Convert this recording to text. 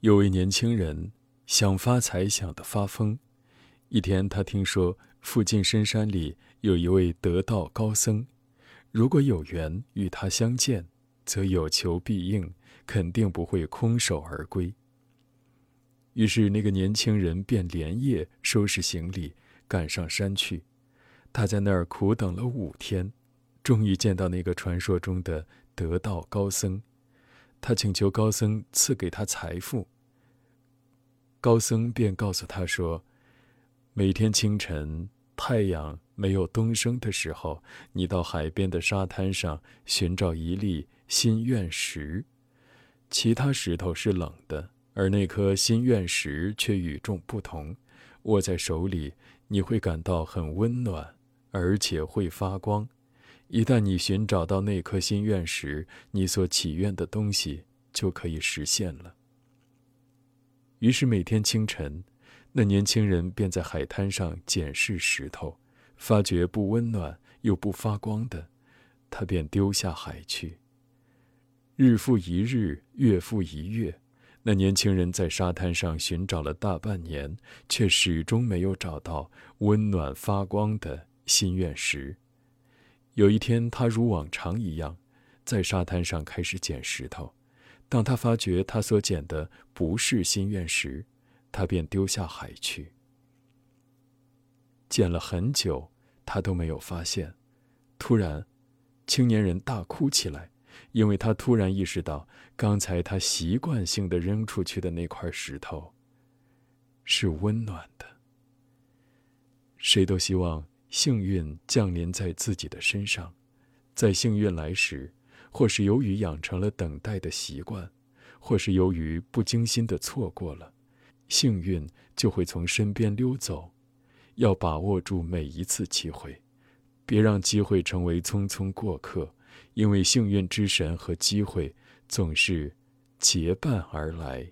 有位年轻人想发财，想得发疯。一天，他听说附近深山里有一位得道高僧，如果有缘与他相见，则有求必应，肯定不会空手而归。于是，那个年轻人便连夜收拾行李，赶上山去。他在那儿苦等了五天，终于见到那个传说中的得道高僧。他请求高僧赐给他财富。高僧便告诉他说：“每天清晨太阳没有东升的时候，你到海边的沙滩上寻找一粒心愿石，其他石头是冷的，而那颗心愿石却与众不同。握在手里，你会感到很温暖，而且会发光。”一旦你寻找到那颗心愿时，你所祈愿的东西就可以实现了。于是每天清晨，那年轻人便在海滩上检视石头，发觉不温暖又不发光的，他便丢下海去。日复一日，月复一月，那年轻人在沙滩上寻找了大半年，却始终没有找到温暖发光的心愿石。有一天，他如往常一样，在沙滩上开始捡石头。当他发觉他所捡的不是心愿石，他便丢下海去。捡了很久，他都没有发现。突然，青年人大哭起来，因为他突然意识到，刚才他习惯性的扔出去的那块石头是温暖的。谁都希望。幸运降临在自己的身上，在幸运来时，或是由于养成了等待的习惯，或是由于不经心的错过了，幸运就会从身边溜走。要把握住每一次机会，别让机会成为匆匆过客，因为幸运之神和机会总是结伴而来。